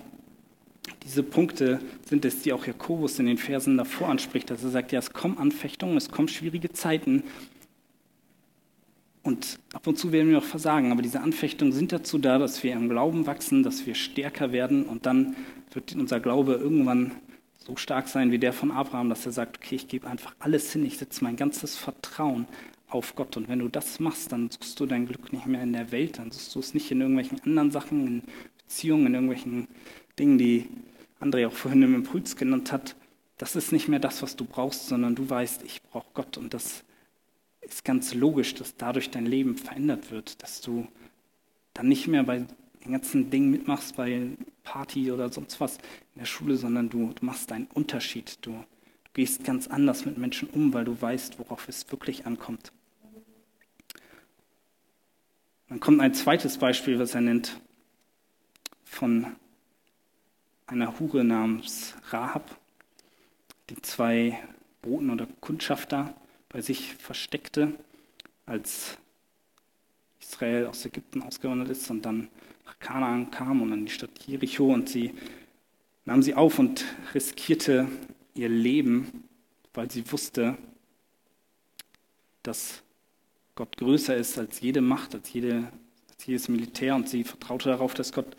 diese Punkte sind es, die auch Jakobus in den Versen davor anspricht, dass er sagt, ja, es kommen Anfechtungen, es kommen schwierige Zeiten und ab und zu werden wir auch versagen, aber diese Anfechtungen sind dazu da, dass wir im Glauben wachsen, dass wir stärker werden und dann wird unser Glaube irgendwann so stark sein wie der von Abraham, dass er sagt, okay, ich gebe einfach alles hin, ich setze mein ganzes Vertrauen auf Gott. Und wenn du das machst, dann suchst du dein Glück nicht mehr in der Welt, dann suchst du es nicht in irgendwelchen anderen Sachen, in Beziehungen, in irgendwelchen Dingen, die André auch vorhin im Impuls genannt hat. Das ist nicht mehr das, was du brauchst, sondern du weißt, ich brauche Gott. Und das ist ganz logisch, dass dadurch dein Leben verändert wird, dass du dann nicht mehr bei den ganzen Dingen mitmachst, bei Party oder sonst was in der Schule, sondern du, du machst einen Unterschied. Du, du gehst ganz anders mit Menschen um, weil du weißt, worauf es wirklich ankommt. Dann kommt ein zweites Beispiel, was er nennt, von einer Hure namens Rahab, die zwei Boten oder Kundschafter bei sich versteckte, als Israel aus Ägypten ausgewandert ist und dann nach Kanaan kam und an die Stadt Jericho und sie nahm sie auf und riskierte ihr Leben, weil sie wusste, dass Gott größer ist als jede Macht, als, jede, als jedes Militär und sie vertraute darauf, dass Gott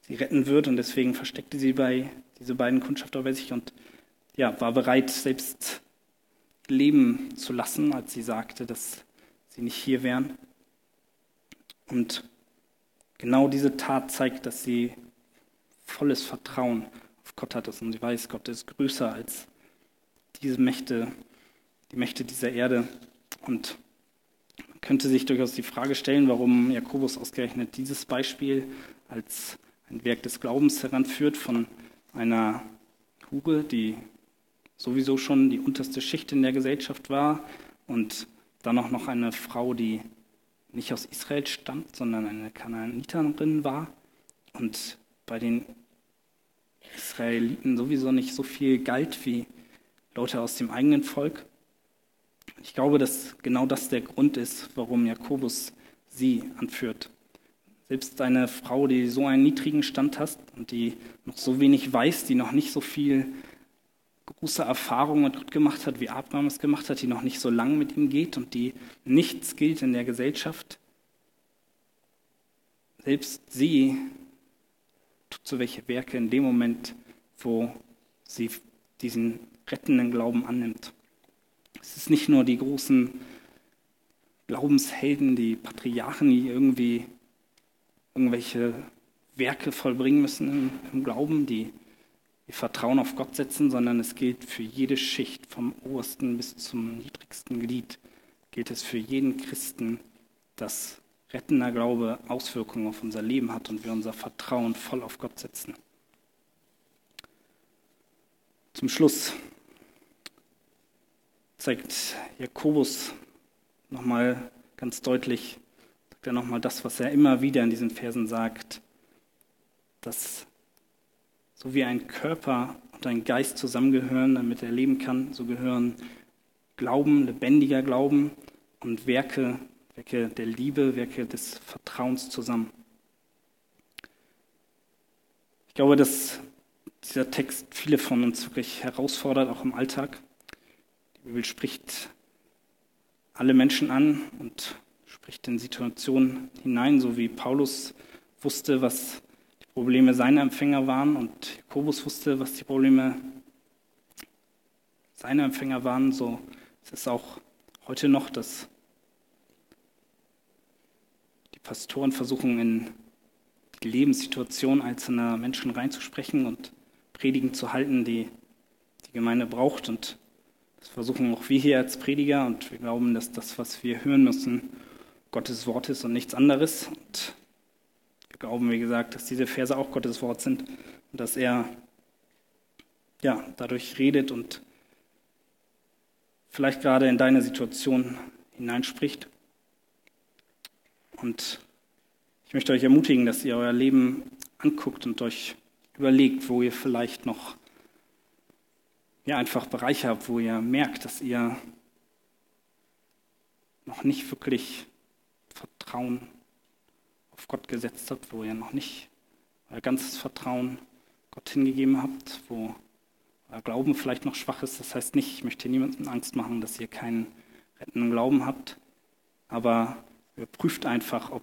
sie retten wird und deswegen versteckte sie bei diese beiden Kundschafter bei sich und ja, war bereit, selbst leben zu lassen, als sie sagte, dass sie nicht hier wären. Und genau diese Tat zeigt, dass sie volles Vertrauen auf Gott hat und sie weiß, Gott ist größer als diese Mächte, die Mächte dieser Erde. Und man könnte sich durchaus die Frage stellen, warum Jakobus ausgerechnet dieses Beispiel als ein Werk des Glaubens heranführt von einer Hure, die sowieso schon die unterste Schicht in der Gesellschaft war und dann auch noch eine Frau, die nicht aus Israel stammt, sondern eine Kanaaniterin war und bei den Israeliten sowieso nicht so viel galt wie Leute aus dem eigenen Volk. Ich glaube, dass genau das der Grund ist, warum Jakobus sie anführt. Selbst eine Frau, die so einen niedrigen Stand hat und die noch so wenig weiß, die noch nicht so viel große Erfahrungen mit Gott gemacht hat, wie Abraham es gemacht hat, die noch nicht so lange mit ihm geht und die nichts gilt in der Gesellschaft. Selbst sie tut so welche Werke in dem Moment, wo sie diesen rettenden Glauben annimmt. Es ist nicht nur die großen Glaubenshelden, die Patriarchen, die irgendwie irgendwelche Werke vollbringen müssen im, im Glauben, die ihr Vertrauen auf Gott setzen, sondern es gilt für jede Schicht, vom obersten bis zum niedrigsten Glied, gilt es für jeden Christen, dass rettender Glaube Auswirkungen auf unser Leben hat und wir unser Vertrauen voll auf Gott setzen. Zum Schluss zeigt Jakobus nochmal ganz deutlich, sagt er nochmal das, was er immer wieder in diesen Versen sagt, dass so wie ein Körper und ein Geist zusammengehören, damit er leben kann, so gehören Glauben, lebendiger Glauben und Werke, Werke der Liebe, Werke des Vertrauens zusammen. Ich glaube, dass dieser Text viele von uns wirklich herausfordert, auch im Alltag. Die Bibel spricht alle Menschen an und spricht in Situationen hinein, so wie Paulus wusste, was Probleme seiner Empfänger waren und Jakobus wusste, was die Probleme seiner Empfänger waren, so Es ist auch heute noch, dass die Pastoren versuchen, in die Lebenssituation einzelner Menschen reinzusprechen und Predigen zu halten, die die Gemeinde braucht. Und das versuchen auch wir hier als Prediger. Und wir glauben, dass das, was wir hören müssen, Gottes Wort ist und nichts anderes. Und glauben, wie gesagt, dass diese Verse auch Gottes Wort sind und dass er ja, dadurch redet und vielleicht gerade in deine Situation hineinspricht. Und ich möchte euch ermutigen, dass ihr euer Leben anguckt und euch überlegt, wo ihr vielleicht noch ja, einfach Bereiche habt, wo ihr merkt, dass ihr noch nicht wirklich Vertrauen auf Gott gesetzt habt, wo ihr noch nicht euer ganzes Vertrauen Gott hingegeben habt, wo euer Glauben vielleicht noch schwach ist. Das heißt nicht, ich möchte niemandem Angst machen, dass ihr keinen rettenden Glauben habt, aber überprüft einfach, ob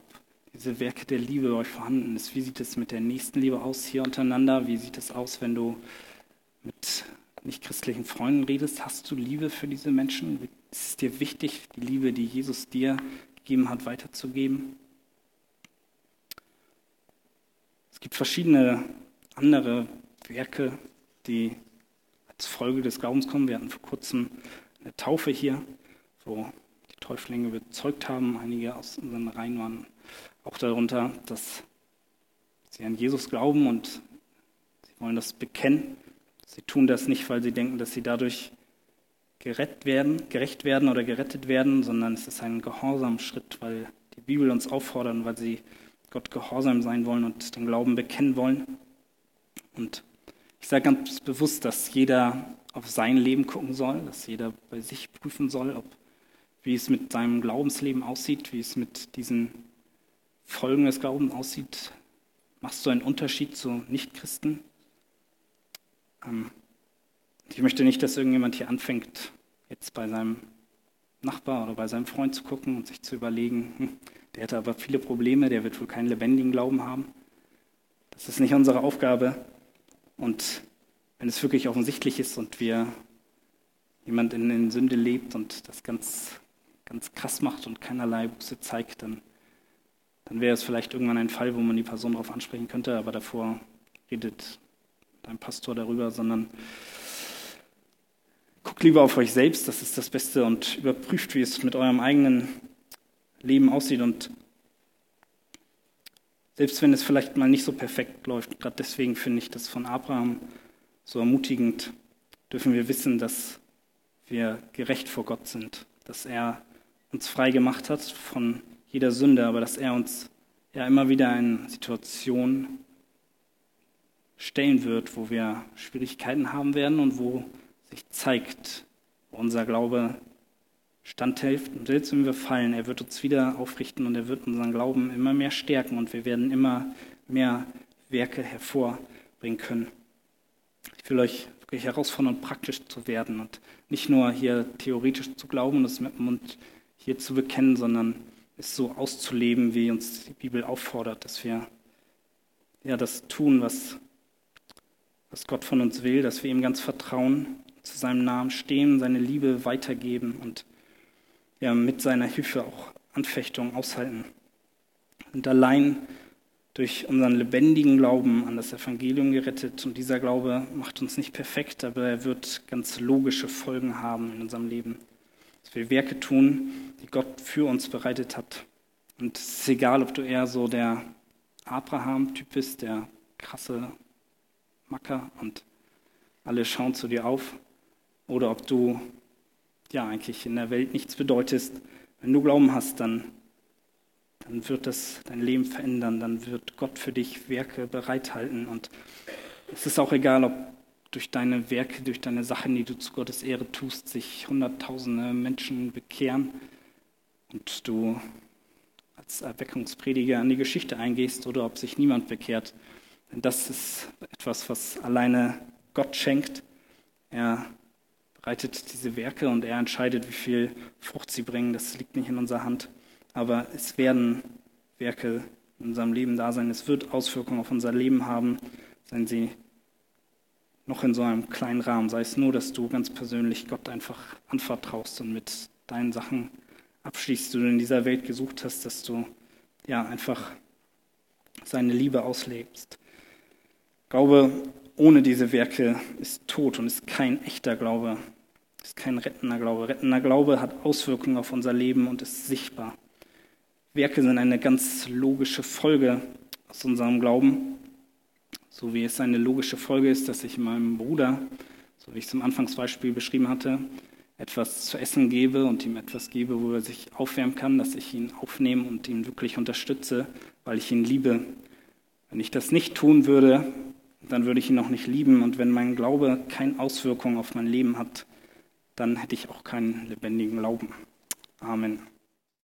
diese Werke der Liebe euch vorhanden ist. Wie sieht es mit der Nächstenliebe aus hier untereinander? Wie sieht es aus, wenn du mit nicht-christlichen Freunden redest? Hast du Liebe für diese Menschen? Ist es dir wichtig, die Liebe, die Jesus dir gegeben hat, weiterzugeben? Es gibt verschiedene andere Werke, die als Folge des Glaubens kommen. Wir hatten vor kurzem eine Taufe hier, wo die Täuflinge bezeugt haben. Einige aus unseren Reihen waren auch darunter, dass sie an Jesus glauben und sie wollen das bekennen. Sie tun das nicht, weil sie denken, dass sie dadurch gerettet werden, gerecht werden oder gerettet werden, sondern es ist ein Gehorsamschritt, weil die Bibel uns auffordert, weil sie Gott gehorsam sein wollen und den Glauben bekennen wollen. Und ich sage ganz bewusst, dass jeder auf sein Leben gucken soll, dass jeder bei sich prüfen soll, ob, wie es mit seinem Glaubensleben aussieht, wie es mit diesen Folgen des Glaubens aussieht. Machst du einen Unterschied zu Nichtchristen? Ähm, ich möchte nicht, dass irgendjemand hier anfängt, jetzt bei seinem Nachbar oder bei seinem Freund zu gucken und sich zu überlegen, hm, der hat aber viele Probleme, der wird wohl keinen lebendigen Glauben haben. Das ist nicht unsere Aufgabe. Und wenn es wirklich offensichtlich ist und wir jemand in, in Sünde lebt und das ganz, ganz krass macht und keinerlei Buße zeigt, dann, dann wäre es vielleicht irgendwann ein Fall, wo man die Person darauf ansprechen könnte, aber davor redet dein Pastor darüber, sondern guckt lieber auf euch selbst, das ist das Beste, und überprüft, wie es mit eurem eigenen Leben aussieht und selbst wenn es vielleicht mal nicht so perfekt läuft, gerade deswegen finde ich das von Abraham so ermutigend, dürfen wir wissen, dass wir gerecht vor Gott sind, dass er uns frei gemacht hat von jeder Sünde, aber dass er uns ja immer wieder in Situationen stellen wird, wo wir Schwierigkeiten haben werden und wo sich zeigt, wo unser Glaube standhält. Und selbst wenn wir fallen, er wird uns wieder aufrichten und er wird unseren Glauben immer mehr stärken und wir werden immer mehr Werke hervorbringen können. Ich will euch wirklich herausfordern, praktisch zu werden und nicht nur hier theoretisch zu glauben und es mit dem Mund hier zu bekennen, sondern es so auszuleben, wie uns die Bibel auffordert, dass wir ja das tun, was, was Gott von uns will, dass wir ihm ganz vertrauen, zu seinem Namen stehen, seine Liebe weitergeben und ja, mit seiner Hilfe auch Anfechtungen aushalten. Und allein durch unseren lebendigen Glauben an das Evangelium gerettet. Und dieser Glaube macht uns nicht perfekt, aber er wird ganz logische Folgen haben in unserem Leben. Dass wir Werke tun, die Gott für uns bereitet hat. Und es ist egal, ob du eher so der Abraham-Typ bist, der krasse Macker und alle schauen zu dir auf, oder ob du ja eigentlich in der Welt nichts bedeutest. Wenn du Glauben hast, dann, dann wird das dein Leben verändern, dann wird Gott für dich Werke bereithalten. Und es ist auch egal, ob durch deine Werke, durch deine Sachen, die du zu Gottes Ehre tust, sich hunderttausende Menschen bekehren und du als Erweckungsprediger an die Geschichte eingehst oder ob sich niemand bekehrt. Denn das ist etwas, was alleine Gott schenkt. Er bereitet diese Werke und er entscheidet, wie viel Frucht sie bringen. Das liegt nicht in unserer Hand. Aber es werden Werke in unserem Leben da sein. Es wird Auswirkungen auf unser Leben haben, seien sie noch in so einem kleinen Rahmen, sei es nur, dass du ganz persönlich Gott einfach anvertraust und mit deinen Sachen abschließt, die du in dieser Welt gesucht hast, dass du ja einfach seine Liebe auslebst. Glaube ohne diese Werke ist tot und ist kein echter Glaube, ist kein rettender Glaube. Rettender Glaube hat Auswirkungen auf unser Leben und ist sichtbar. Werke sind eine ganz logische Folge aus unserem Glauben, so wie es eine logische Folge ist, dass ich meinem Bruder, so wie ich es im Anfangsbeispiel beschrieben hatte, etwas zu essen gebe und ihm etwas gebe, wo er sich aufwärmen kann, dass ich ihn aufnehme und ihn wirklich unterstütze, weil ich ihn liebe. Wenn ich das nicht tun würde, dann würde ich ihn auch nicht lieben. Und wenn mein Glaube keine Auswirkung auf mein Leben hat, dann hätte ich auch keinen lebendigen Glauben. Amen.